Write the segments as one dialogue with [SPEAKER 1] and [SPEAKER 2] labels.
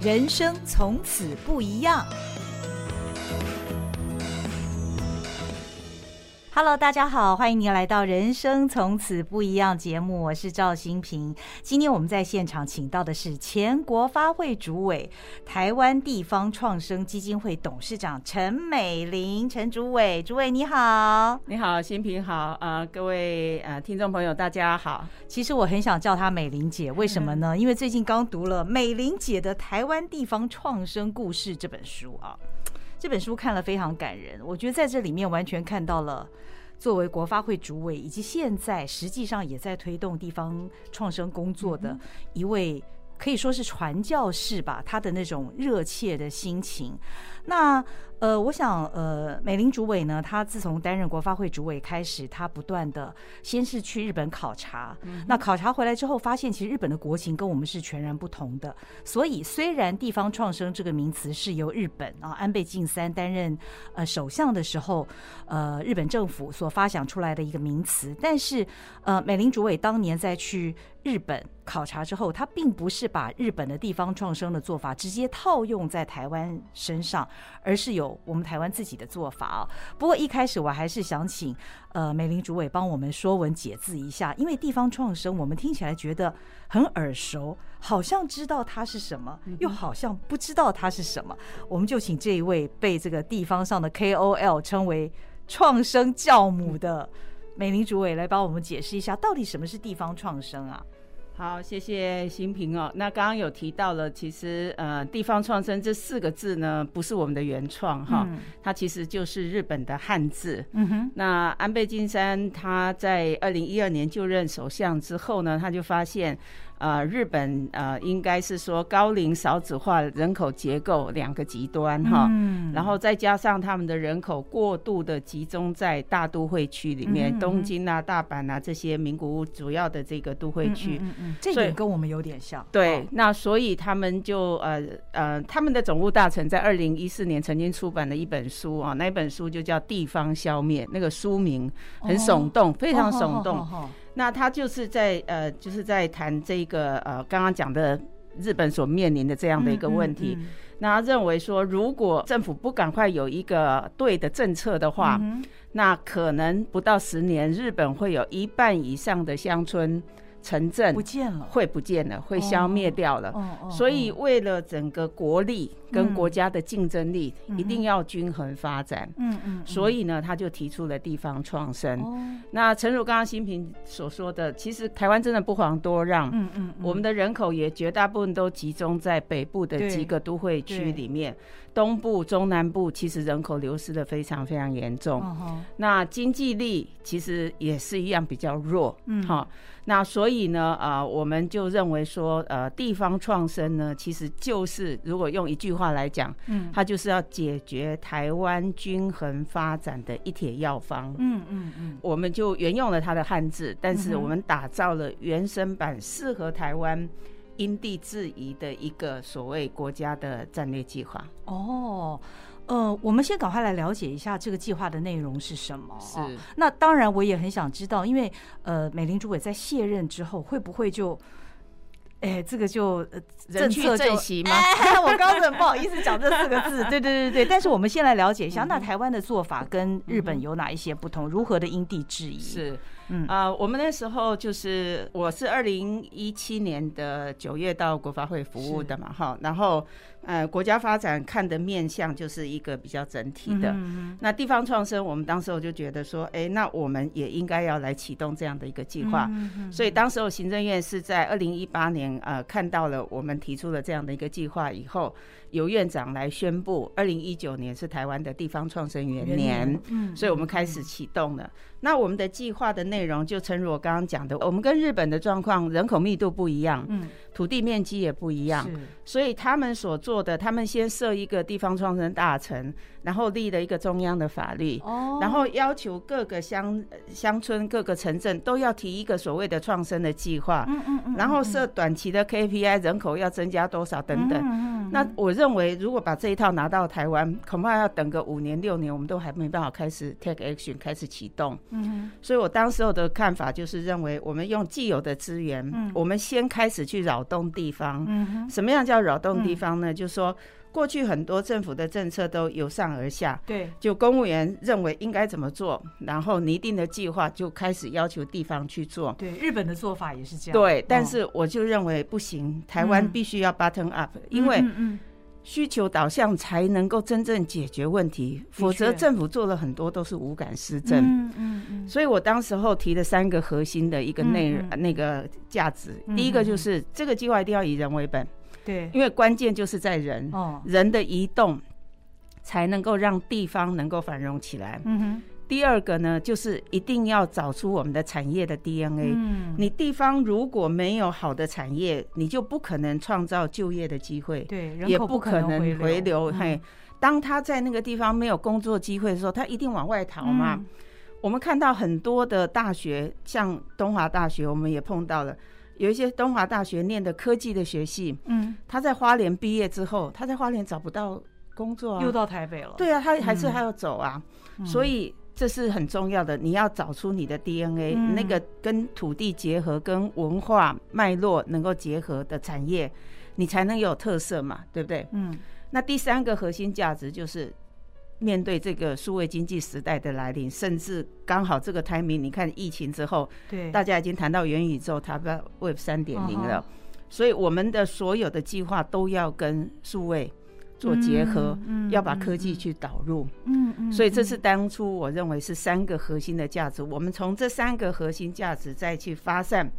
[SPEAKER 1] 人生从此不一样。Hello，大家好，欢迎您来到《人生从此不一样》节目，我是赵新平。今天我们在现场请到的是前国发会主委、台湾地方创生基金会董事长陈美玲，陈主委，主委你好，
[SPEAKER 2] 你好，新平好，啊、呃，各位呃听众朋友大家好。
[SPEAKER 1] 其实我很想叫她美玲姐，为什么呢？因为最近刚读了美玲姐的《台湾地方创生故事》这本书啊。这本书看了非常感人，我觉得在这里面完全看到了作为国发会主委，以及现在实际上也在推动地方创生工作的一位。可以说是传教士吧，他的那种热切的心情。那呃，我想呃，美林主委呢，他自从担任国发会主委开始，他不断的先是去日本考察，嗯、那考察回来之后，发现其实日本的国情跟我们是全然不同的。所以虽然地方创生这个名词是由日本啊安倍晋三担任呃首相的时候，呃日本政府所发想出来的一个名词，但是呃，美林主委当年在去日本考察之后，他并不是把日本的地方创生的做法直接套用在台湾身上，而是有。我们台湾自己的做法啊，不过一开始我还是想请呃美玲主委帮我们说文解字一下，因为地方创生我们听起来觉得很耳熟，好像知道它是什么，又好像不知道它是什么。我们就请这一位被这个地方上的 KOL 称为创生教母的美玲主委来帮我们解释一下，到底什么是地方创生啊？
[SPEAKER 2] 好，谢谢新平哦。那刚刚有提到了，其实呃，地方创生这四个字呢，不是我们的原创哈，嗯、它其实就是日本的汉字。嗯哼。那安倍晋三他在二零一二年就任首相之后呢，他就发现。呃，日本呃，应该是说高龄少子化人口结构两个极端哈，嗯、然后再加上他们的人口过度的集中在大都会区里面，嗯、东京啊、大阪啊这些名古屋主要的这个都会区，
[SPEAKER 1] 嗯嗯嗯，这也跟我们有点像。
[SPEAKER 2] 对，那所以他们就呃呃，他们的总务大臣在二零一四年曾经出版了一本书啊，那本书就叫《地方消灭》，那个书名很耸动，哦、非常耸动。那他就是在呃，就是在谈这个呃，刚刚讲的日本所面临的这样的一个问题。嗯嗯嗯、那他认为说，如果政府不赶快有一个对的政策的话，嗯、那可能不到十年，日本会有一半以上的乡村。城镇不见了，会不见了，会消灭掉了。所以，为了整个国力跟国家的竞争力，一定要均衡发展。嗯嗯。所以呢，他就提出了地方创生。那诚如刚刚新平所说的，其实台湾真的不遑多让。嗯嗯。我们的人口也绝大部分都集中在北部的几个都会区里面，东部、中南部其实人口流失的非常非常严重。那经济力其实也是一样比较弱。嗯。好。那所以呢，呃，我们就认为说，呃，地方创生呢，其实就是如果用一句话来讲，嗯，它就是要解决台湾均衡发展的一帖药方。嗯嗯嗯，我们就沿用了它的汉字，但是我们打造了原生版，适合台湾因地制宜的一个所谓国家的战略计划。
[SPEAKER 1] 哦。呃，我们先赶快来了解一下这个计划的内容是什么。
[SPEAKER 2] 是，
[SPEAKER 1] 那当然我也很想知道，因为呃，美林主委在卸任之后，会不会就，哎，这个就呃，政策就，哎，我刚刚很不好意思讲这四个字，对对对对。但是我们先来了解一下，那台湾的做法跟日本有哪一些不同？如何的因地制宜？
[SPEAKER 2] 是。嗯。啊、呃，我们那时候就是我是二零一七年的九月到国发会服务的嘛，哈，然后呃，国家发展看的面向就是一个比较整体的。嗯那地方创生，我们当时我就觉得说，哎、欸，那我们也应该要来启动这样的一个计划。嗯所以当时候行政院是在二零一八年呃看到了我们提出了这样的一个计划以后，由院长来宣布，二零一九年是台湾的地方创生元年。嗯，所以我们开始启动了。那我们的计划的内容就诚如我刚刚讲的，我们跟日本的状况，人口密度不一样，嗯，土地面积也不一样，所以他们所做的，他们先设一个地方创生大臣，然后立了一个中央的法律，哦，然后要求各个乡乡村、各个城镇都要提一个所谓的创生的计划，嗯嗯嗯，然后设短期的 KPI，人口要增加多少等等，嗯嗯嗯，那我认为如果把这一套拿到台湾，恐怕要等个五年六年，我们都还没办法开始 take action，开始启动。嗯，所以我当时候的看法就是认为，我们用既有的资源，嗯，我们先开始去扰动地方。嗯，什么样叫扰动地方呢？就是说。过去很多政府的政策都由上而下，
[SPEAKER 1] 对，
[SPEAKER 2] 就公务员认为应该怎么做，然后拟定的计划就开始要求地方去做。
[SPEAKER 1] 对，日本的做法也是这样。
[SPEAKER 2] 对，但是我就认为不行，台湾必须要 button up，因为需求导向才能够真正解决问题，否则政府做了很多都是无感施政。嗯嗯嗯。所以我当时候提的三个核心的一个内容，那个价值，第一个就是这个计划一定要以人为本。
[SPEAKER 1] 对，
[SPEAKER 2] 因为关键就是在人，哦，人的移动才能够让地方能够繁荣起来。嗯哼。第二个呢，就是一定要找出我们的产业的 DNA。嗯。你地方如果没有好的产业，你就不可能创造就业的机会。
[SPEAKER 1] 对，
[SPEAKER 2] 也不可能回流。嘿，当他在那个地方没有工作机会的时候，他一定往外逃嘛。我们看到很多的大学，像东华大学，我们也碰到了。有一些东华大学念的科技的学系，嗯，他在花莲毕业之后，他在花莲找不到工作啊，
[SPEAKER 1] 又到台北了。
[SPEAKER 2] 对啊，他还是还要走啊，嗯，所以这是很重要的。你要找出你的 DNA，嗯，那个跟土地结合、跟文化脉络能够结合的产业，你才能有特色嘛，对不对？嗯，那第三个核心价值就是。面对这个数位经济时代的来临，甚至刚好这个 timing，你看疫情之后，对，大家已经谈到元宇宙，谈到 Web 三点零了，所以我们的所有的计划都要跟数位做结合，嗯要把科技去导入，嗯嗯，所以这是当初我认为是三个核心的价值，我们从这三个核心价值再去发散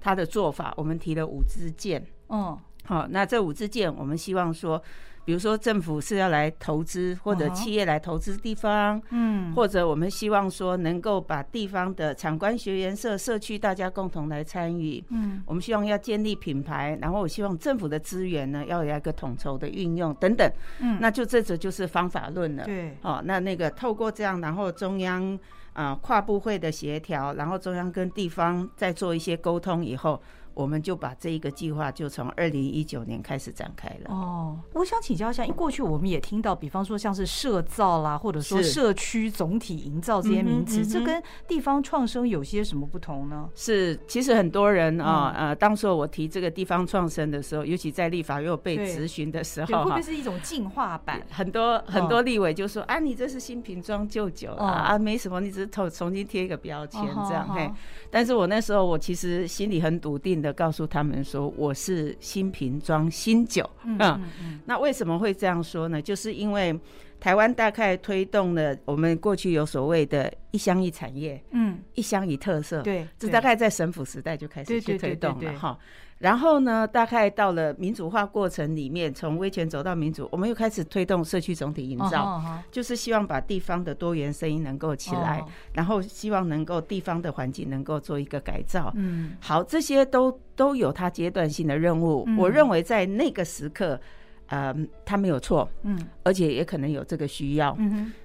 [SPEAKER 2] 它的做法，我们提了五支箭，嗯，好，那这五支箭，我们希望说。比如说，政府是要来投资，或者企业来投资地方，嗯，或者我们希望说能够把地方的产官学研社社区大家共同来参与，嗯，我们希望要建立品牌，然后我希望政府的资源呢要有一个统筹的运用等等，嗯，那就这则就是方法论了，对，哦，那那个透过这样，然后中央啊跨部会的协调，然后中央跟地方再做一些沟通以后。我们就把这一个计划就从二零一九年开始展开了。哦，
[SPEAKER 1] 我想请教一下，因为过去我们也听到，比方说像是社造啦，或者说社区总体营造这些名词，这跟地方创生有些什么不同呢？
[SPEAKER 2] 是，其实很多人啊，呃，当时我提这个地方创生的时候，尤其在立法又被质询的时候，
[SPEAKER 1] 会不会是一种进化版？
[SPEAKER 2] 很多很多立委就说啊，你这是新瓶装旧酒啊，啊，没什么，你只是重重新贴一个标签这样嘿。但是我那时候我其实心里很笃定的。告诉他们说，我是新瓶装新酒。嗯，嗯，那为什么会这样说呢？就是因为台湾大概推动了我们过去有所谓的一乡一产业，嗯，一乡一特色，对，这大概在省府时代就开始去推动了哈。然后呢，大概到了民主化过程里面，从威权走到民主，我们又开始推动社区总体营造，oh, oh, oh. 就是希望把地方的多元声音能够起来，oh. 然后希望能够地方的环境能够做一个改造。嗯，好，这些都都有它阶段性的任务。嗯。我认为在那个时刻，呃，他没有错。嗯，而且也可能有这个需要。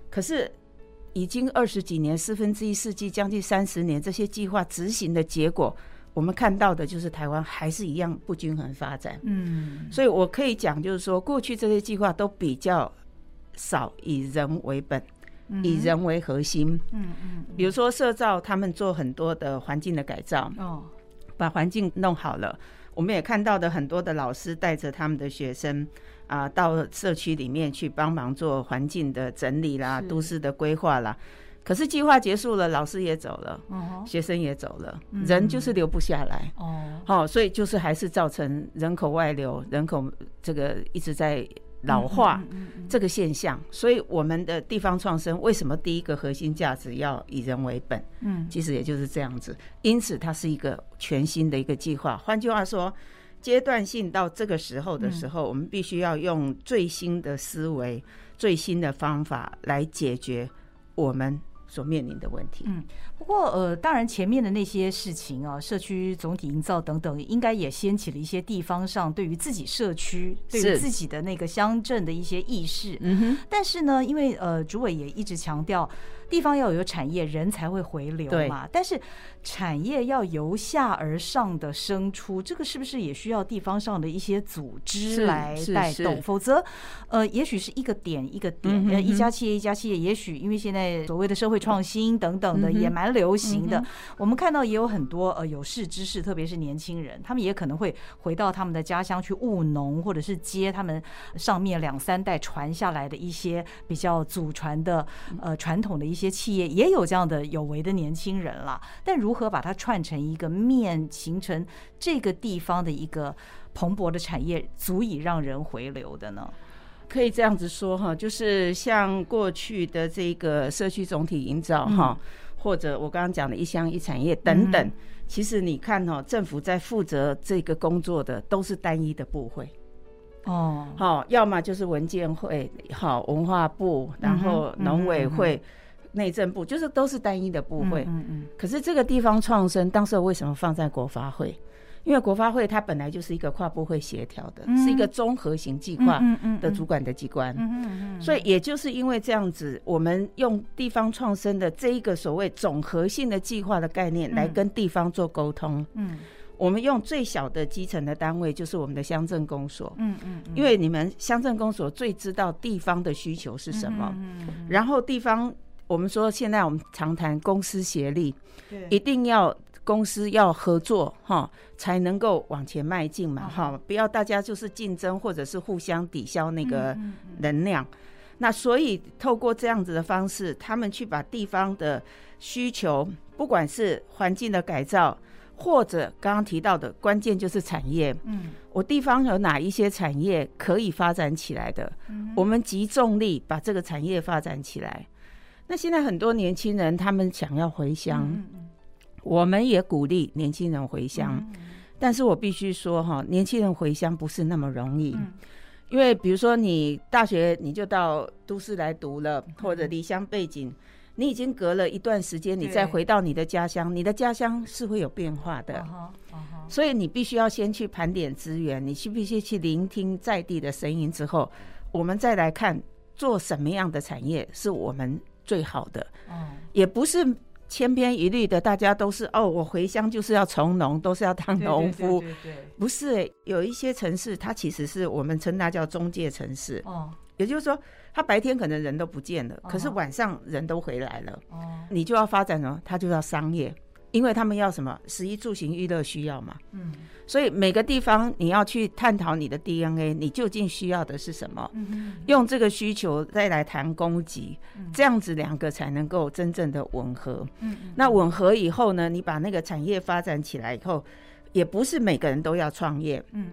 [SPEAKER 2] 可是已经二十几年，四分之一世纪，将近三十年，这些计划执行的结果。我们看到的就是台湾还是一样不均衡发展，嗯，所以我可以讲，就是说过去这些计划都比较少以人为本，以人为核心，嗯嗯，比如说社造，他们做很多的环境的改造，哦，把环境弄好了，我们也看到的很多的老师带着他们的学生啊，到社区里面去帮忙做环境的整理啦，都市的规划啦。可是计划结束了，老师也走了，uh-huh. 学生也走了，人就是留不下来。哦，好，所以就是还是造成人口外流，人口这个一直在老化这个现象。Uh-huh. 所以我们的地方创生为什么第一个核心价值要以人为本？嗯，其实也就是这样子。因此，它是一个全新的一个计划。换句话说，阶段性到这个时候的时候，我们必须要用最新的思维、最新的方法来解决我们。所面临的问题。嗯，
[SPEAKER 1] 不过呃，当然前面的那些事情啊，社区总体营造等等，应该也掀起了一些地方上对于自己社区、对于自己的那个乡镇的一些意识。嗯哼。但是呢，因为呃，主委也一直强调，地方要有产业，人才会回流嘛。但是产业要由下而上的生出，这个是不是也需要地方上的一些组织来带动？否则，呃，也许是一个点一个点，呃、嗯，一家企业一家企业，也许因为现在所谓的社会创新等等的也蛮流行的，我们看到也有很多呃有识之士，特别是年轻人，他们也可能会回到他们的家乡去务农，或者是接他们上面两三代传下来的一些比较祖传的呃传统的一些企业，也有这样的有为的年轻人了。但如何把它串成一个面，形成这个地方的一个蓬勃的产业，足以让人回流的呢？
[SPEAKER 2] 可以这样子说哈，就是像过去的这个社区总体营造哈，或者我刚刚讲的一乡一产业等等，其实你看哦，政府在负责这个工作的都是单一的部会哦，好，要么就是文件会，好，文化部，然后农委会。内政部就是都是单一的部会，嗯嗯。可是这个地方创生当时为什么放在国发会？因为国发会它本来就是一个跨部会协调的，是一个综合型计划的主管的机关。所以也就是因为这样子，我们用地方创生的这一个所谓总合性的计划的概念来跟地方做沟通。嗯。我们用最小的基层的单位就是我们的乡镇公所。嗯嗯。因为你们乡镇公所最知道地方的需求是什么。嗯。然后地方。我们说，现在我们常谈公私协力，对，一定要公司要合作哈，才能够往前迈进嘛哈，不要大家就是竞争或者是互相抵消那个能量。那所以透过这样子的方式，他们去把地方的需求，不管是环境的改造，或者刚刚提到的关键就是产业，嗯，我地方有哪一些产业可以发展起来的，我们集重力把这个产业发展起来。那现在很多年轻人他们想要回乡，嗯嗯、我们也鼓励年轻人回乡，但是我必须说哈，年轻人回乡不是那么容易，嗯、因为比如说你大学你就到都市来读了，嗯、或者离乡背景，你已经隔了一段时间，你再回到你的家乡，你的家乡是会有变化的，uh uh 所以你必须要先去盘点资源，你需必须去聆听在地的声音之后，我们再来看做什么样的产业是我们。最好的，也不是千篇一律的，大家都是哦，我回乡就是要从农，都是要当农夫，不是，有一些城市，它其实是我们称它叫中介城市，哦，也就是说，它白天可能人都不见了，可是晚上人都回来了，哦，你就要发展什么，它就要商业。因为他们要什么？食衣住行娱乐需要嘛。嗯，所以每个地方你要去探讨你的 DNA，你究竟需要的是什么？嗯，用这个需求再来谈供给，这样子两个才能够真正的吻合。嗯，那吻合以后呢？你把那个产业发展起来以后，也不是每个人都要创业。嗯，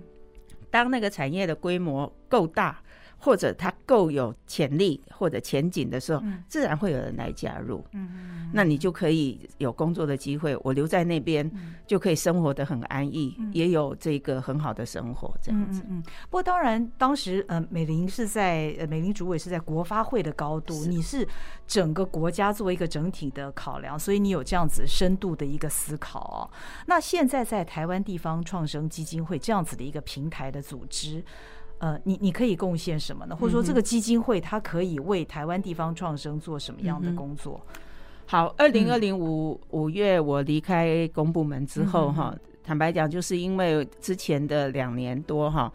[SPEAKER 2] 当那个产业的规模够大。或者他够有潜力或者前景的时候，自然会有人来加入。嗯，那你就可以有工作的机会。我留在那边就可以生活得很安逸，也有这个很好的生活这样子。嗯，
[SPEAKER 1] 不过当然，当时呃，美玲是在呃，美玲主委是在国发会的高度，你是整个国家作为一个整体的考量，所以你有这样子深度的一个思考哦。那现在在台湾地方创生基金会这样子的一个平台的组织。呃，你你可以贡献什么呢？或者说，这个基金会它可以为台湾地方创生做什么样的工作？嗯、
[SPEAKER 2] 好，二零二零五五月我离开公部门之后，哈、嗯，坦白讲，就是因为之前的两年多，哈，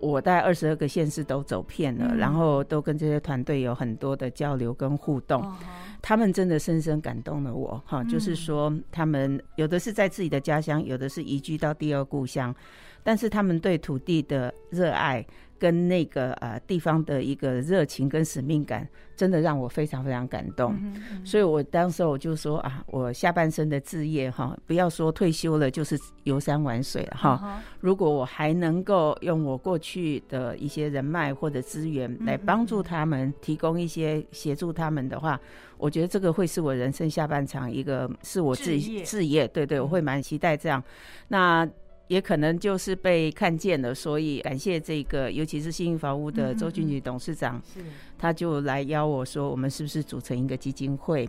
[SPEAKER 2] 我带二十二个县市都走遍了，嗯、然后都跟这些团队有很多的交流跟互动，嗯、他们真的深深感动了我，哈，就是说，他们有的是在自己的家乡，有的是移居到第二故乡。但是他们对土地的热爱跟那个呃地方的一个热情跟使命感，真的让我非常非常感动。嗯嗯、所以我当时我就说啊，我下半生的置业哈，不要说退休了，就是游山玩水了哈。嗯、如果我还能够用我过去的一些人脉或者资源来帮助他们，提供一些协助他们的话，我觉得这个会是我人生下半场一个是我自己志业。对对，我会蛮期待这样。那。也可能就是被看见了，所以感谢这个，尤其是幸运房屋的周俊宇董事长，嗯嗯嗯，他就来邀我说，我们是不是组成一个基金会，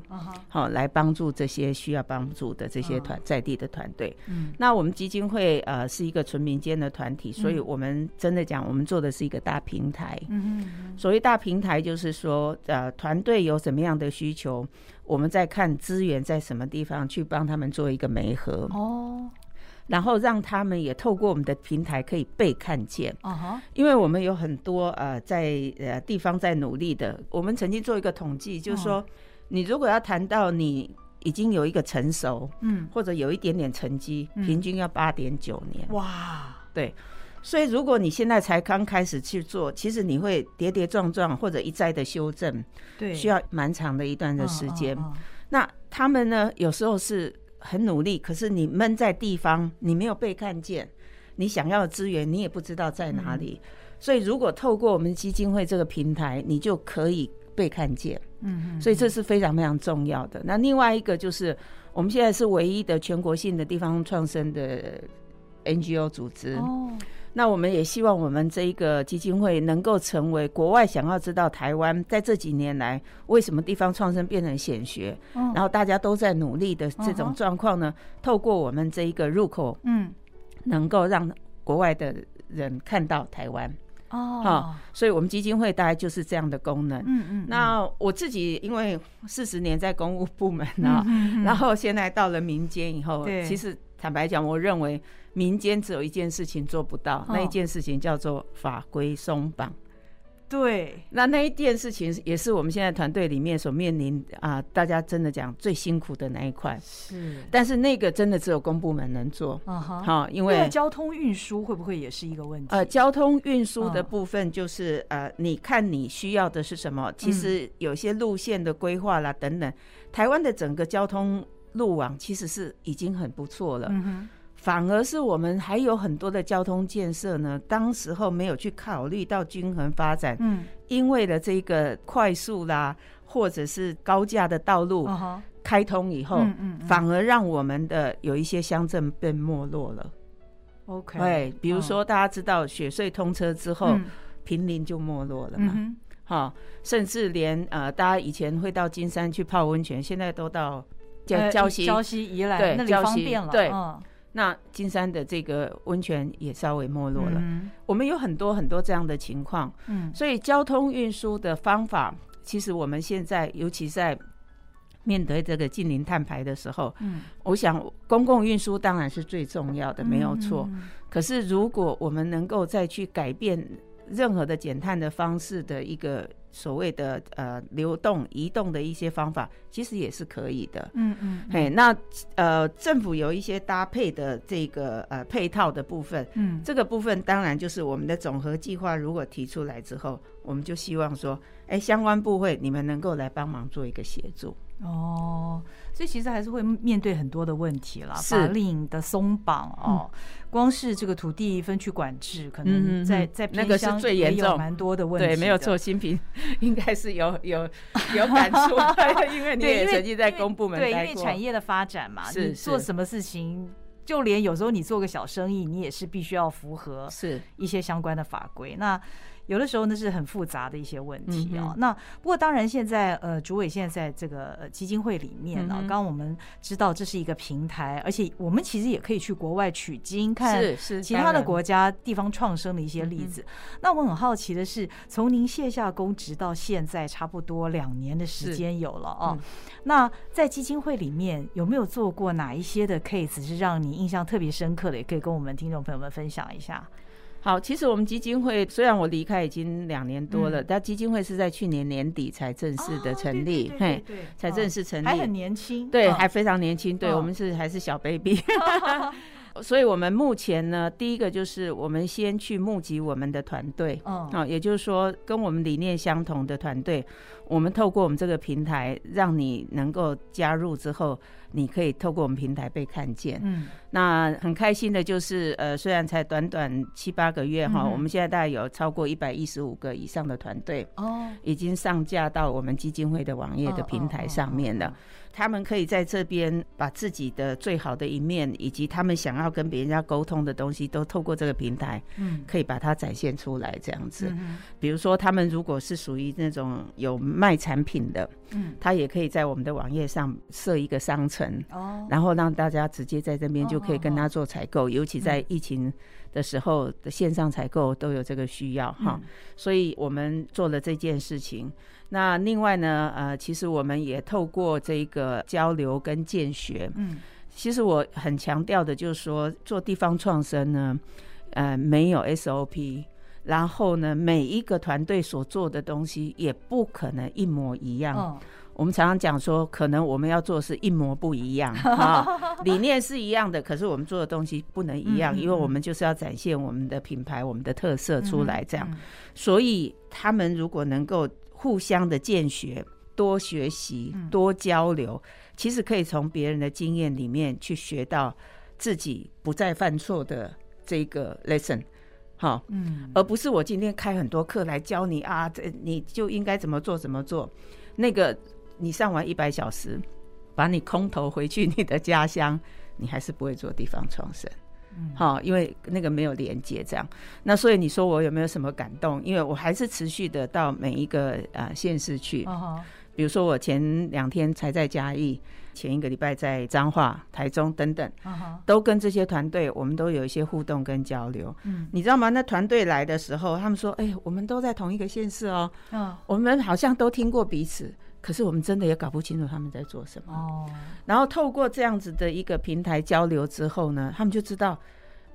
[SPEAKER 2] 好、uh. 来帮助这些需要帮助的这些团、uh. 在地的团队。嗯，那我们基金会呃是一个纯民间的团体，所以我们真的讲，我们做的是一个大平台。嗯嗯，所谓大平台就是说，呃，团队有什么样的需求，我们在看资源在什么地方，去帮他们做一个媒合。哦、uh。然后让他们也透过我们的平台可以被看见，因为我们有很多呃在呃地方在努力的。我们曾经做一个统计，就是说，你如果要谈到你已经有一个成熟，嗯，或者有一点点成绩，平均要八点九年。哇，对，所以如果你现在才刚开始去做，其实你会跌跌撞撞或者一再的修正，对，需要蛮长的一段的时间。那他们呢，有时候是。很努力，可是你闷在地方，你没有被看见，你想要的资源你也不知道在哪里。嗯。所以，如果透过我们基金会这个平台，你就可以被看见。嗯，所以这是非常非常重要的。那另外一个就是，我们现在是唯一的全国性的地方创生的 NGO 组织。哦。那我们也希望我们这一个基金会能够成为国外想要知道台湾在这几年来为什么地方创生变成显学，然后大家都在努力的这种状况呢？透过我们这一个入口，嗯，能够让国外的人看到台湾哦，好，所以我们基金会大概就是这样的功能。嗯嗯。那我自己因为四十年在公务部门啊，然后现在到了民间以后，其实坦白讲，我认为。民间只有一件事情做不到，那一件事情叫做法规松绑。对，那那一件事情也是我们现在团队里面所面临啊，大家真的讲最辛苦的那一块。是，但是那个真的只有公部门能做。嗯哼，好，因为
[SPEAKER 1] 交通运输会不会也是一个问题？
[SPEAKER 2] 呃，交通运输的部分就是呃，你看你需要的是什么？其实有些路线的规划啦等等，台湾的整个交通路网其实是已经很不错了。嗯。反而是我们还有很多的交通建设呢，当时候没有去考虑到均衡发展。嗯，因为了这个快速啦，或者是高架的道路开通以后，反而让我们的有一些乡镇被没落了。OK，对，比如说大家知道雪隧通车之后，平林就没落了嘛。好，甚至连呃，大家以前会到金山去泡温泉，现在都到礁礁溪、
[SPEAKER 1] 礁溪宜兰那里方便了。
[SPEAKER 2] 对。那金山的这个温泉也稍微没落了。嗯，我们有很多很多这样的情况。嗯，所以交通运输的方法，其实我们现在尤其在面对这个近零碳排的时候，嗯，我想公共运输当然是最重要的，没有错。可是如果我们能够再去改变任何的减碳的方式的一个。所谓的呃流动移动的一些方法，其实也是可以的。嗯嗯，嘿，那呃政府有一些搭配的这个呃配套的部分，嗯，这个部分当然就是我们的总和计划如果提出来之后，我们就希望说，哎，相关部会你们能够来帮忙做一个协助。
[SPEAKER 1] 哦，所以其实还是会面对很多的问题啦，法令的松绑哦、嗯，光是这个土地分区管制，可能在、嗯、在偏乡也有蛮多的问题的。
[SPEAKER 2] 对，没有错，新平 应该是有有有感触，因为你也曾经在公部门待过。
[SPEAKER 1] 对，因为产业的发展嘛，你做什么事情，就连有时候你做个小生意，你也是必须要符合是一些相关的法规。那有的时候那是很复杂的一些问题啊、哦嗯。那不过当然，现在呃，主委现在在这个基金会里面呢、啊，刚、我们知道这是一个平台，而且我们其实也可以去国外取经，看其他的国家地方创生的一些例子。那我很好奇的是，从您卸下公职到现在，差不多两年的时间有了哦、嗯。那在基金会里面有没有做过哪一些的 case 是让你印象特别深刻的？也可以跟我们听众朋友们分享一下。
[SPEAKER 2] 好，其实我们基金会虽然我离开已经两年多了，嗯，但基金会是在去年年底才正式的成立，嘿，哦，对对对对，才正式成立，
[SPEAKER 1] 还很年轻，
[SPEAKER 2] 对，哦，还非常年轻，对，哦，我们是还是小 baby。哦所以，我们目前呢，第一个就是我们先去募集我们的团队，啊、哦，也就是说，跟我们理念相同的团队，我们透过我们这个平台，让你能够加入之后，你可以透过我们平台被看见。嗯，那很开心的就是，呃，虽然才短短七八个月哈、嗯，我们现在大概有超过一百一十五个以上的团队，哦，已经上架到我们基金会的网页的平台上面了。他们可以在这边把自己的最好的一面，以及他们想要跟别人家沟通的东西，都透过这个平台，嗯，可以把它展现出来。这样子，嗯、比如说他们如果是属于那种有卖产品的，嗯，他也可以在我们的网页上设一个商城，哦，然后让大家直接在这边就可以跟他做采购，尤其在疫情的时候的线上采购都有这个需要哈，所以我们做了这件事情。那另外呢，呃，其实我们也透过这个交流跟见学，嗯，其实我很强调的就是说，做地方创生呢，呃，没有 SOP，然后呢，每一个团队所做的东西也不可能一模一样。哦，我们常常讲说，可能我们要做的是一模不一样 啊，理念是一样的，可是我们做的东西不能一样，因为我们就是要展现我们的品牌、我们的特色出来，这样。所以他们如果能够互相的见学，多学习，多交流，嗯、其实可以从别人的经验里面去学到自己不再犯错的这个 lesson，好，嗯，而不是我今天开很多课来教你啊，这你就应该怎么做怎么做，那个你上完一百小时，把你空投回去你的家乡，你还是不会做地方创生。好，因为那个没有连接，这样，那所以你说我有没有什么感动？因为我还是持续的到每一个呃县市去，比如说我前两天才在嘉义，前一个礼拜在彰化、台中等等，都跟这些团队，我们都有一些互动跟交流。嗯，你知道吗？那团队来的时候，他们说：“哎，我们都在同一个县市哦，嗯我们好像都听过彼此。”可是我们真的也搞不清楚他们在做什么。哦。然后透过这样子的一个平台交流之后呢，他们就知道，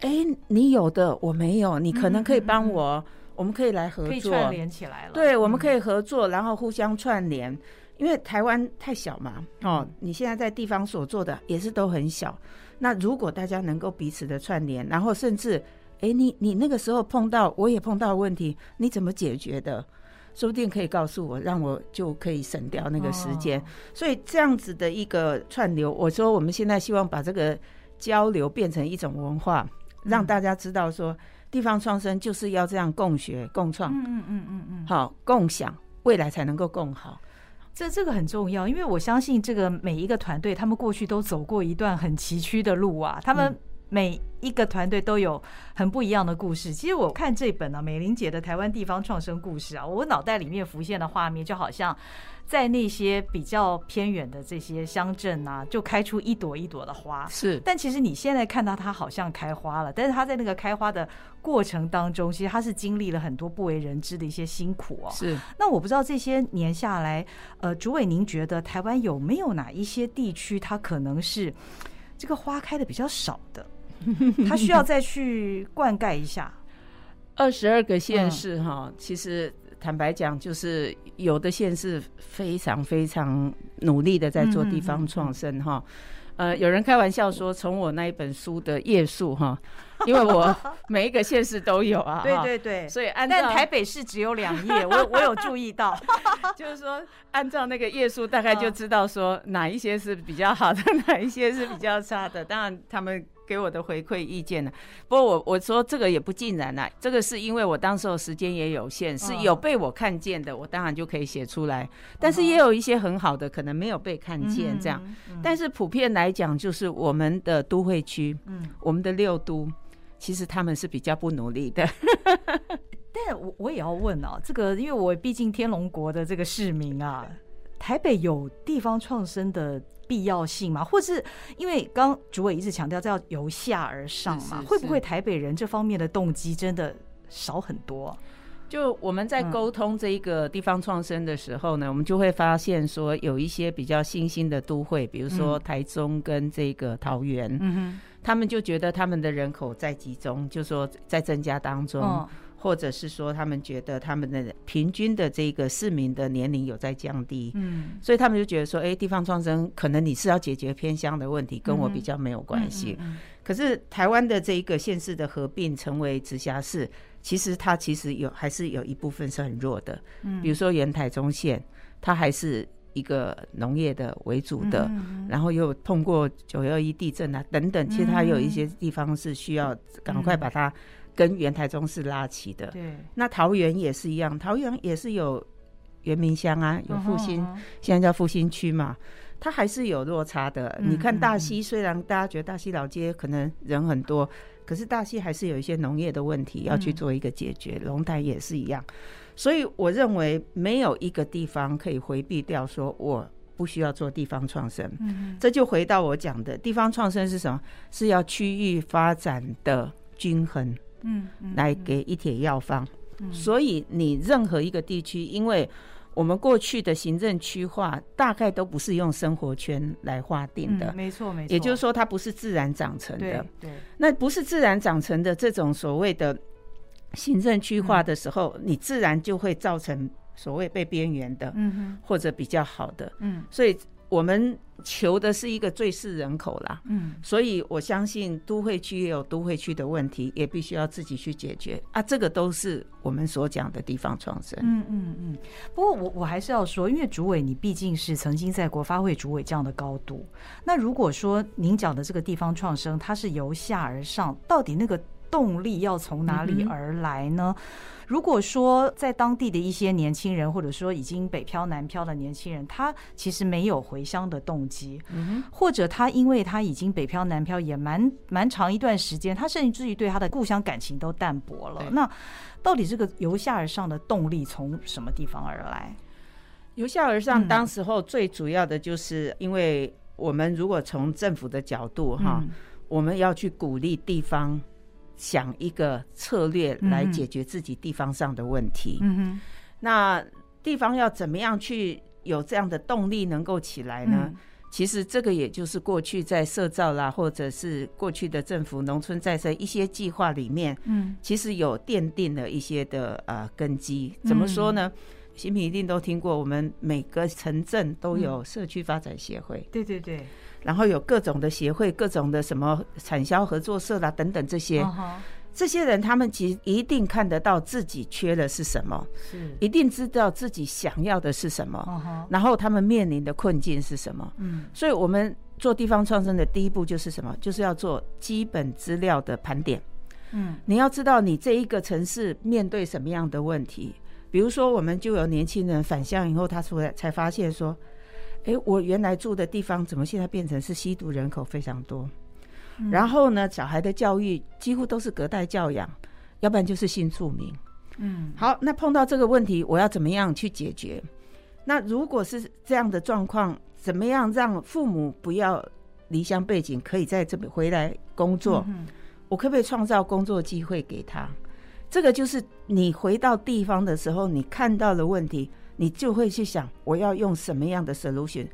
[SPEAKER 2] 哎，你有的我没有，你可能可以帮我，我们可以来合作，可以
[SPEAKER 1] 串联起来了。
[SPEAKER 2] 对，我们可以合作，然后互相串联。因为台湾太小嘛，哦，你现在在地方所做的也是都很小。那如果大家能够彼此的串联，然后甚至，哎，你你那个时候碰到，我也碰到问题，你怎么解决的？说不定可以告诉我，让我就可以省掉那个时间。所以这样子的一个串流，我说我们现在希望把这个交流变成一种文化，让大家知道说，地方创生就是要这样共学共创，嗯嗯嗯嗯嗯，好，共享未来才能够更好。
[SPEAKER 1] 这这个很重要，因为我相信这个每一个团队，他们过去都走过一段很崎岖的路啊，他们。每一个团队都有很不一样的故事。其实我看这本呢、啊，美玲姐的《台湾地方创生故事》啊，我脑袋里面浮现的画面就好像在那些比较偏远的这些乡镇啊，就开出一朵一朵的花。
[SPEAKER 2] 是，
[SPEAKER 1] 但其实你现在看到它好像开花了，但是它在那个开花的过程当中，其实它是经历了很多不为人知的一些辛苦哦。
[SPEAKER 2] 是。那
[SPEAKER 1] 我不知道这些年下来，呃，主委您觉得台湾有没有哪一些地区，它可能是这个花开的比较少的？他需要再去灌溉一下。
[SPEAKER 2] 二十二个县市哈，其实坦白讲，就是有的县市非常非常努力的在做地方创生哈。呃，有人开玩笑说，从我那一本书的页数哈，因为我每一个县市都有啊。
[SPEAKER 1] 对对对。
[SPEAKER 2] 所以按照
[SPEAKER 1] 但台北市只有两页，我我有注意到，
[SPEAKER 2] 就是说按照那个页数，大概就知道说哪一些是比较好的，哪一些是比较差的。当然他们。给我的回馈意见呢？不过我我说这个也不尽然啦，这个是因为我当时候时间也有限，是有被我看见的，我当然就可以写出来。但是也有一些很好的，可能没有被看见这样。但是普遍来讲，就是我们的都会区，嗯，我们的六都，其实他们是比较不努力的。
[SPEAKER 1] 但我我也要问哦，这个因为我毕竟天龙国的这个市民啊，台北有地方创生的。必要性嘛，或是因为刚主委一直强调，这要由下而上嘛，会不会台北人这方面的动机真的少很多？
[SPEAKER 2] 就我们在沟通这一个地方创生的时候呢，嗯、我们就会发现说，有一些比较新兴的都会，比如说台中跟这个桃园，他们就觉得他们的人口在集中，就说在增加当中。哦或者是说，他们觉得他们的平均的这个市民的年龄有在降低，嗯，所以他们就觉得说，哎，地方创生可能你是要解决偏乡的问题，跟我比较没有关系。可是台湾的这一个县市的合并成为直辖市，其实它其实有还是有一部分是很弱的，嗯，比如说原台中县，它还是一个农业的为主的，然后又通过九幺一地震啊等等，其实它有一些地方是需要赶快把它。跟原台中是拉起的，对。那桃园也是一样，桃园也是有原民乡啊，有复兴，现在叫复兴区嘛。它还是有落差的。嗯、你看大溪，虽然大家觉得大溪老街可能人很多，可是大溪还是有一些农业的问题要去做一个解决。龙潭也是一样，所以我认为没有一个地方可以回避掉，说我不需要做地方创生。嗯，这就回到我讲的地方创生是什么？是要区域发展的均衡。嗯，来给一帖药方。所以你任何一个地区，因为我们过去的行政区划大概都不是用生活圈来划定的，
[SPEAKER 1] 嗯、没错没错。
[SPEAKER 2] 也就是说，它不是自然长成的。对，
[SPEAKER 1] 对
[SPEAKER 2] 那不是自然长成的这种所谓的行政区划的时候，嗯、你自然就会造成所谓被边缘的，嗯哼，或者比较好的，嗯，所以。我们求的是一个最适人口啦，嗯，所以我相信都会区也有都会区的问题，也必须要自己去解决啊，这个都是我们所讲的地方创生。
[SPEAKER 1] 嗯嗯嗯。不过我我还是要说，因为主委你毕竟是曾经在国发会主委这样的高度，那如果说您讲的这个地方创生，它是由下而上，到底那个动力要从哪里而来呢？嗯如果说在当地的一些年轻人，或者说已经北漂南漂的年轻人，他其实没有回乡的动机，或者他因为他已经北漂南漂也蛮蛮长一段时间，他甚至于对他的故乡感情都淡薄了。那到底这个由下而上的动力从什么地方而来？
[SPEAKER 2] 由下而上，当时候最主要的就是，因为我们如果从政府的角度哈，我们要去鼓励地方。想一个策略来解决自己地方上的问题。嗯哼，那地方要怎么样去有这样的动力能够起来呢？其实这个也就是过去在社造啦，或者是过去的政府农村再生一些计划里面，嗯，其实有奠定了一些的呃根基。怎么说呢？新平一定都听过，我们每个城镇都有社区发展协会。
[SPEAKER 1] 对对对。
[SPEAKER 2] 然后有各种的协会，各种的什么产销合作社啦等等这些，uh huh. 这些人他们其实一定看得到自己缺的是什么，是一定知道自己想要的是什么，uh huh. 然后他们面临的困境是什么。嗯，所以我们做地方创生的第一步就是什么？就是要做基本资料的盘点。嗯，你要知道你这一个城市面对什么样的问题，比如说我们就有年轻人返乡以后，他出来才发现说。哎，我原来住的地方怎么现在变成是吸毒人口非常多？嗯、然后呢，小孩的教育几乎都是隔代教养，要不然就是新住民。嗯，好，那碰到这个问题，我要怎么样去解决？那如果是这样的状况，怎么样让父母不要离乡背景，可以在这边回来工作？嗯、我可不可以创造工作机会给他？这个就是你回到地方的时候，你看到的问题。你就会去想，我要用什么样的 solution？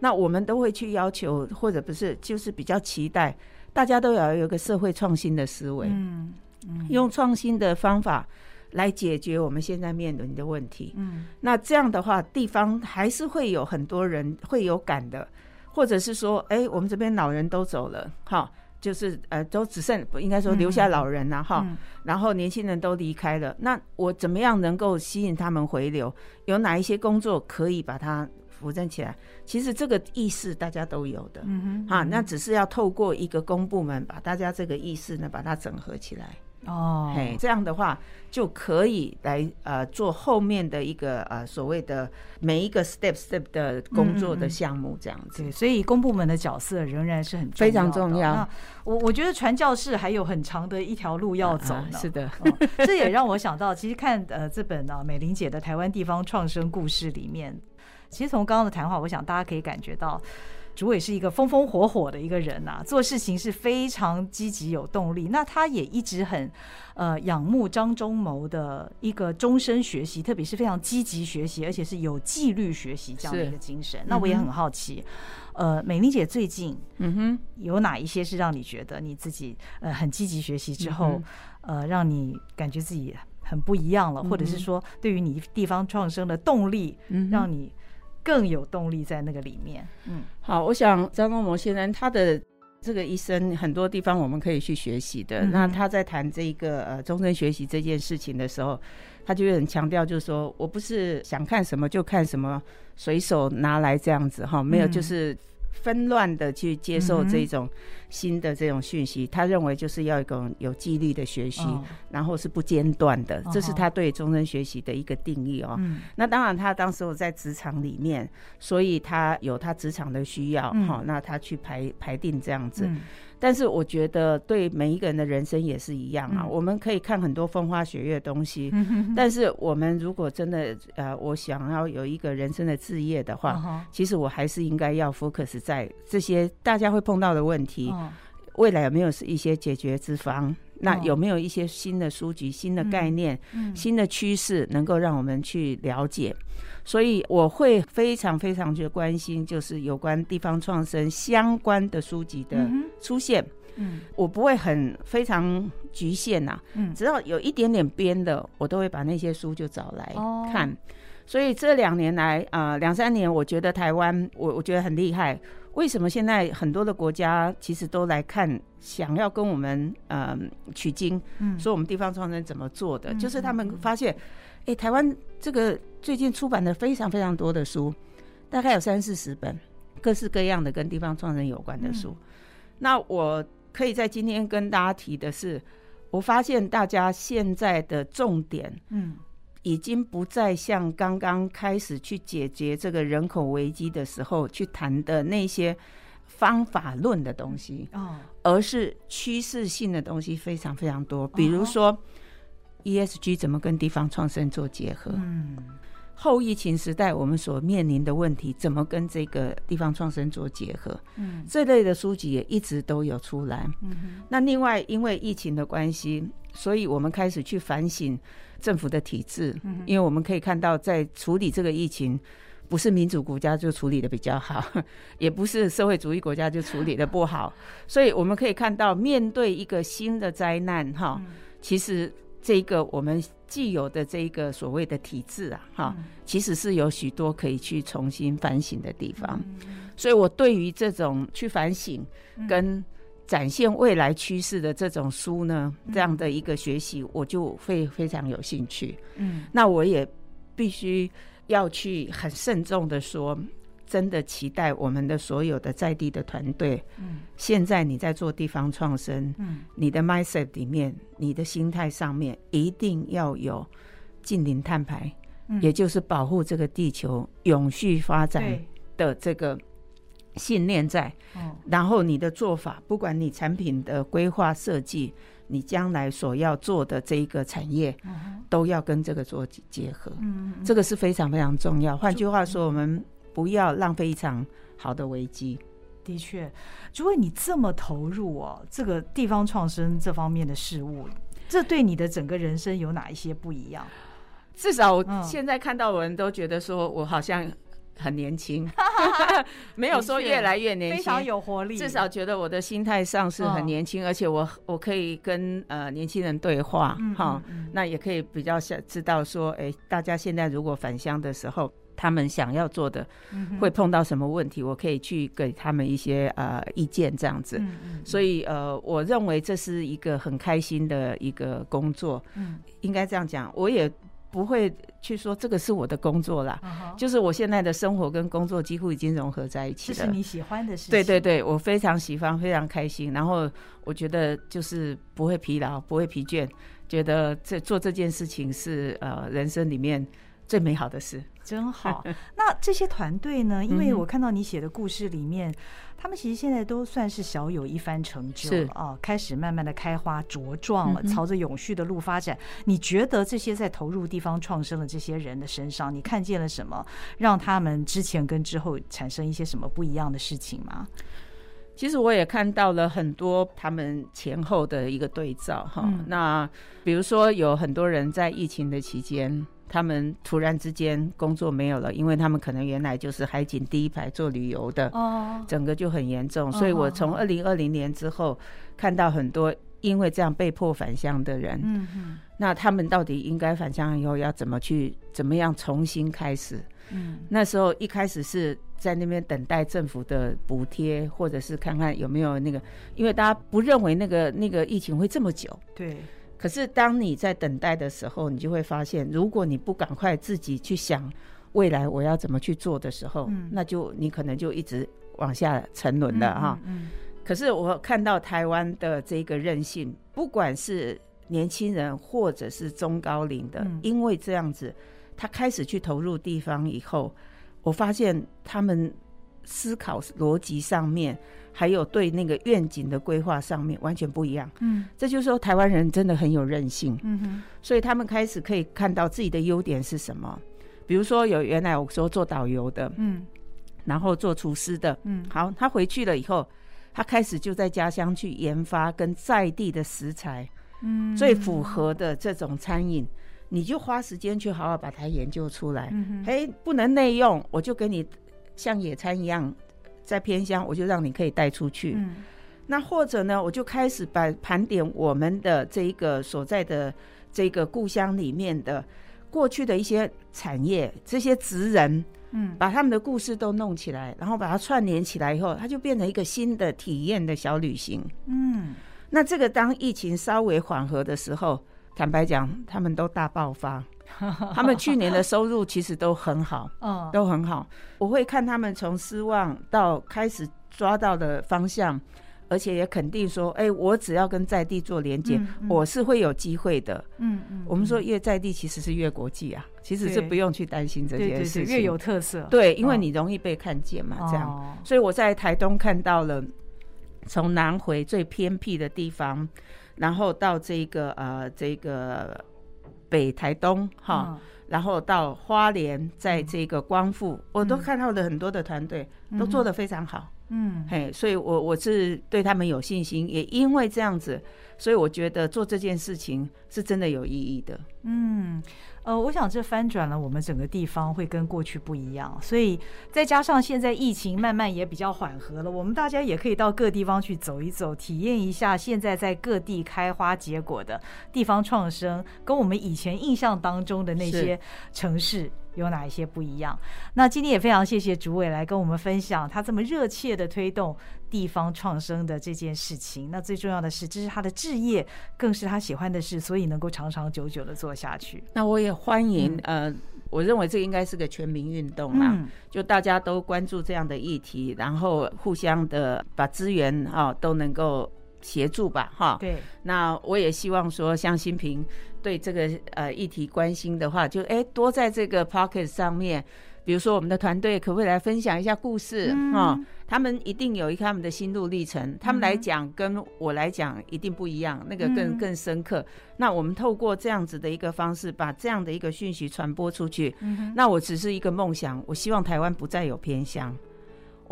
[SPEAKER 2] 那我们都会去要求，或者不是，就是比较期待，大家都要有一个社会创新的思维，嗯，嗯，用创新的方法来解决我们现在面临的问题。嗯，那这样的话，地方还是会有很多人会有感的，或者是说，哎，我们这边老人都走了，哈。就是呃，都只剩应该说留下老人了哈，嗯、然后年轻人都离开了。那我怎么样能够吸引他们回流？有哪一些工作可以把它扶正起来？其实这个意识大家都有的，嗯哼，哈，那只是要透过一个公部门把大家这个意识呢，把它整合起来。哦，嘿，这样的话就可以来呃做后面的一个呃所谓的每一个 step step 的工作的项目这样子。
[SPEAKER 1] 对，所以公部门的角色仍然是很重要
[SPEAKER 2] 非常重要。
[SPEAKER 1] 我我觉得传教士还有很长的一条路要走呢。
[SPEAKER 2] 啊、是的、
[SPEAKER 1] 哦，这也让我想到，其实看呃这本啊美玲姐的台湾地方创生故事里面，其实从刚刚的谈话，我想大家可以感觉到。主委是一个风风火火的一个人呐、啊，做事情是非常积极有动力。那他也一直很呃仰慕张忠谋的一个终身学习，特别是非常积极学习，而且是有纪律学习这样的一个精神。那我也很好奇，嗯、呃，美玲姐最近嗯哼有哪一些是让你觉得你自己呃很积极学习之后，嗯、呃让你感觉自己很不一样了，嗯、或者是说对于你地方创生的动力，嗯、让你。更有动力在那个里面。嗯，
[SPEAKER 2] 好，我想张忠谋先生他的这个一生很多地方我们可以去学习的。嗯、那他在谈这个呃终身学习这件事情的时候，他就很强调，就是说我不是想看什么就看什么，随手拿来这样子哈，没有就是纷乱的去接受这种新的这种讯息，他认为就是要一种有纪律的学习，然后是不间断的，这是他对终身学习的一个定义哦。那当然，他当时我在职场里面，所以他有他职场的需要，好，那他去排排定这样子。但是我觉得对每一个人的人生也是一样啊。我们可以看很多风花雪月的东西，但是我们如果真的呃，我想要有一个人生的置业的话，其实我还是应该要 focus 在这些大家会碰到的问题，未来有没有是一些解决之方？那有没有一些新的书籍、新的概念、新的趋势能够让我们去了解？所以我会非常非常去关心，就是有关地方创生相关的书籍的出现。嗯，我不会很非常局限呐。嗯，只要有一点点编的，我都会把那些书就找来看。所以这两年来啊，两三年，我觉得台湾，我我觉得很厉害。为什么现在很多的国家其实都来看，想要跟我们嗯取经，嗯说我们地方创生怎么做的？就是他们发现，哎，台湾这个最近出版的非常非常多的书，大概有三四十本，各式各样的跟地方创生有关的书。那我可以在今天跟大家提的是，我发现大家现在的重点，嗯。已经不再像刚刚开始去解决这个人口危机的时候去谈的那些方法论的东西，哦而是趋势性的东西非常非常多。比如说，ESG 怎么跟地方创生做结合？嗯，后疫情时代我们所面临的问题怎么跟这个地方创生做结合？嗯，这类的书籍也一直都有出来。嗯，那另外因为疫情的关系，所以我们开始去反省。政府的体制，嗯因为我们可以看到，在处理这个疫情，不是民主国家就处理的比较好，也不是社会主义国家就处理的不好，所以我们可以看到，面对一个新的灾难，哈，其实这个我们既有的这个所谓的体制啊，哈，其实是有许多可以去重新反省的地方，所以我对于这种去反省跟。展现未来趋势的这种书呢，这样的一个学习，我就会非常有兴趣。嗯，那我也必须要去很慎重的说，真的期待我们的所有的在地的团队。嗯，现在你在做地方创生，嗯，你的 mindset 里面，你的心态上面一定要有近零碳排，也就是保护这个地球永续发展的这个。信念在，然后你的做法，不管你产品的规划设计，你将来所要做的这一个产业，都要跟这个做结合。嗯这个是非常非常重要。换句话说，我们不要浪费一场好的危机。
[SPEAKER 1] 的确，如果你这么投入哦，这个地方创生这方面的事物，这对你的整个人生有哪一些不一样？
[SPEAKER 2] 至少我现在看到我人都觉得说我好像。很年轻，没有说越来越年轻，
[SPEAKER 1] 非常有活力。
[SPEAKER 2] 至少觉得我的心态上是很年轻，而且我我可以跟呃年轻人对话，哈，那也可以比较想知道说，哎，大家现在如果返乡的时候，他们想要做的会碰到什么问题，我可以去给他们一些呃意见，这样子。所以呃，我认为这是一个很开心的一个工作，嗯，应该这样讲，我也。不会去说这个是我的工作啦，uh huh. 就是我现在的生活跟工作几乎已经融合在一起了。
[SPEAKER 1] 这是你喜欢的事情。
[SPEAKER 2] 对对对，我非常喜欢，非常开心。然后我觉得就是不会疲劳，不会疲倦，觉得这做这件事情是呃人生里面最美好的事。
[SPEAKER 1] 真好。那这些团队呢？因为我看到你写的故事里面。他们其实现在都算是小有一番成就了啊，开始慢慢的开花茁壮了，朝着永续的路发展。你觉得这些在投入地方创生的这些人的身上，你看见了什么，让他们之前跟之后产生一些什么不一样的事情吗？
[SPEAKER 2] 其实我也看到了很多他们前后的一个对照哈。那比如说有很多人在疫情的期间。他们突然之间工作没有了，因为他们可能原来就是海景第一排做旅游的，哦，整个就很严重。所以我从二零二零年之后看到很多因为这样被迫返乡的人，嗯嗯，那他们到底应该返乡以后要怎么去，怎么样重新开始？嗯，那时候一开始是在那边等待政府的补贴，或者是看看有没有那个，因为大家不认为那个那个疫情会这么久，
[SPEAKER 1] 对。
[SPEAKER 2] 可是，当你在等待的时候，你就会发现，如果你不赶快自己去想未来我要怎么去做的时候，嗯，那就你可能就一直往下沉沦了哈。可是我看到台湾的这个韧性，不管是年轻人或者是中高龄的，嗯，因为这样子，他开始去投入地方以后，我发现他们思考逻辑上面，还有对那个愿景的规划上面完全不一样。嗯，这就是说台湾人真的很有韧性。嗯哼，所以他们开始可以看到自己的优点是什么。比如说有原来我说做导游的，嗯，然后做厨师的，嗯，好，他回去了以后，他开始就在家乡去研发跟在地的食材。嗯，最符合的这种餐饮，你就花时间去好好把它研究出来。嗯，哎，不能内用，我就给你像野餐一样，在偏乡，我就让你可以带出去。嗯，那或者呢，我就开始把盘点我们的这一个所在的这个故乡里面的过去的一些产业，这些职人，嗯，把他们的故事都弄起来，然后把它串联起来以后，它就变成一个新的体验的小旅行。嗯。那这个当疫情稍微缓和的时候，坦白讲，他们都大爆发。他们去年的收入其实都很好，嗯，都很好。我会看他们从失望到开始抓到的方向，而且也肯定说，哎，我只要跟在地做连接，我是会有机会的。嗯嗯。我们说越在地其实是越国际啊，其实是不用去担心这件事情。
[SPEAKER 1] 越有特色。
[SPEAKER 2] 对，因为你容易被看见嘛，这样。所以我在台东看到了。从南回最偏僻的地方，然后到这个呃这个北台东哈，嗯、然后到花莲，在这个光复，嗯、我都看到了很多的团队、嗯、都做得非常好，嗯，嘿，所以我我是对他们有信心，也因为这样子，所以我觉得做这件事情是真的有意义的，嗯。呃，我想这翻转了我们整个地方，会跟过去不一样。所以再加上现在疫情慢慢也比较缓和了，我们大家也可以到各地方去走一走，体验一下现在在各地开花结果的地方创生，跟我们以前印象当中的那些城市有哪一些不一样。那今天也非常谢谢主委来跟我们分享他这么热切的推动地方创生的这件事情。那最重要的是，这是他的置业，更是他喜欢的事，所以能够长长久久的做下去。那我也欢迎，嗯、呃，我认为这个应该是个全民运动啦，嗯、就大家都关注这样的议题，然后互相的把资源啊都能够协助吧，哈。对。那我也希望说，像新平对这个呃议题关心的话，就哎多在这个 Podcast 上面。比如说，我们的团队可不可以来分享一下故事啊、嗯哦？他们一定有一个他们的心路历程，他们来讲跟我来讲一定不一样，那个更更深刻。那我们透过这样子的一个方式，把这样的一个讯息传播出去。那我只是一个梦想，我希望台湾不再有偏乡。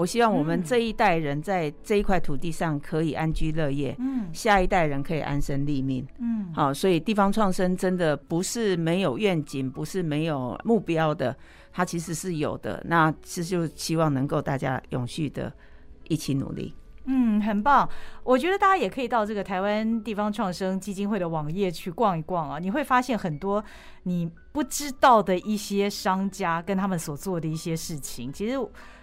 [SPEAKER 2] 我希望我们这一代人在这一块土地上可以安居乐业，嗯，下一代人可以安身立命，嗯，好，所以地方创生真的不是没有愿景，不是没有目标的，它其实是有的。那这就希望能够大家永续的一起努力，嗯，很棒。我觉得大家也可以到这个台湾地方创生基金会的网页去逛一逛啊，你会发现很多你不知道的一些商家跟他们所做的一些事情，其实。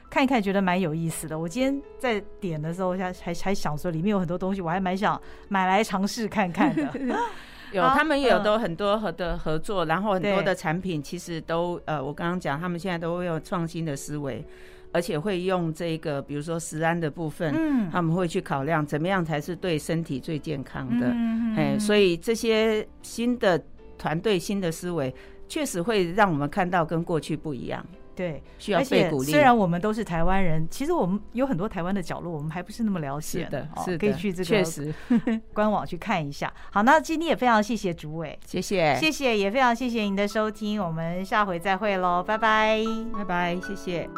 [SPEAKER 2] 看一看，觉得蛮有意思的。我今天在点的时候，还还还想说里面有很多东西，我还蛮想买来尝试看看的。有，他们也有都很多合的合作，然后很多的产品其实都呃，我刚刚讲，他们现在都会有创新的思维，而且会用这个，比如说食安的部分，嗯，他们会去考量怎么样才是对身体最健康的。哎，所以这些新的团队、新的思维，确实会让我们看到跟过去不一样。对，需要被鼓励。虽然我们都是台湾人，其实我们有很多台湾的角落，我们还不是那么了解的。是的，可以去这个 官网去看一下。好，那今天也非常谢谢主委，谢谢，谢谢，也非常谢谢您的收听，我们下回再会喽，拜拜，拜拜，谢谢。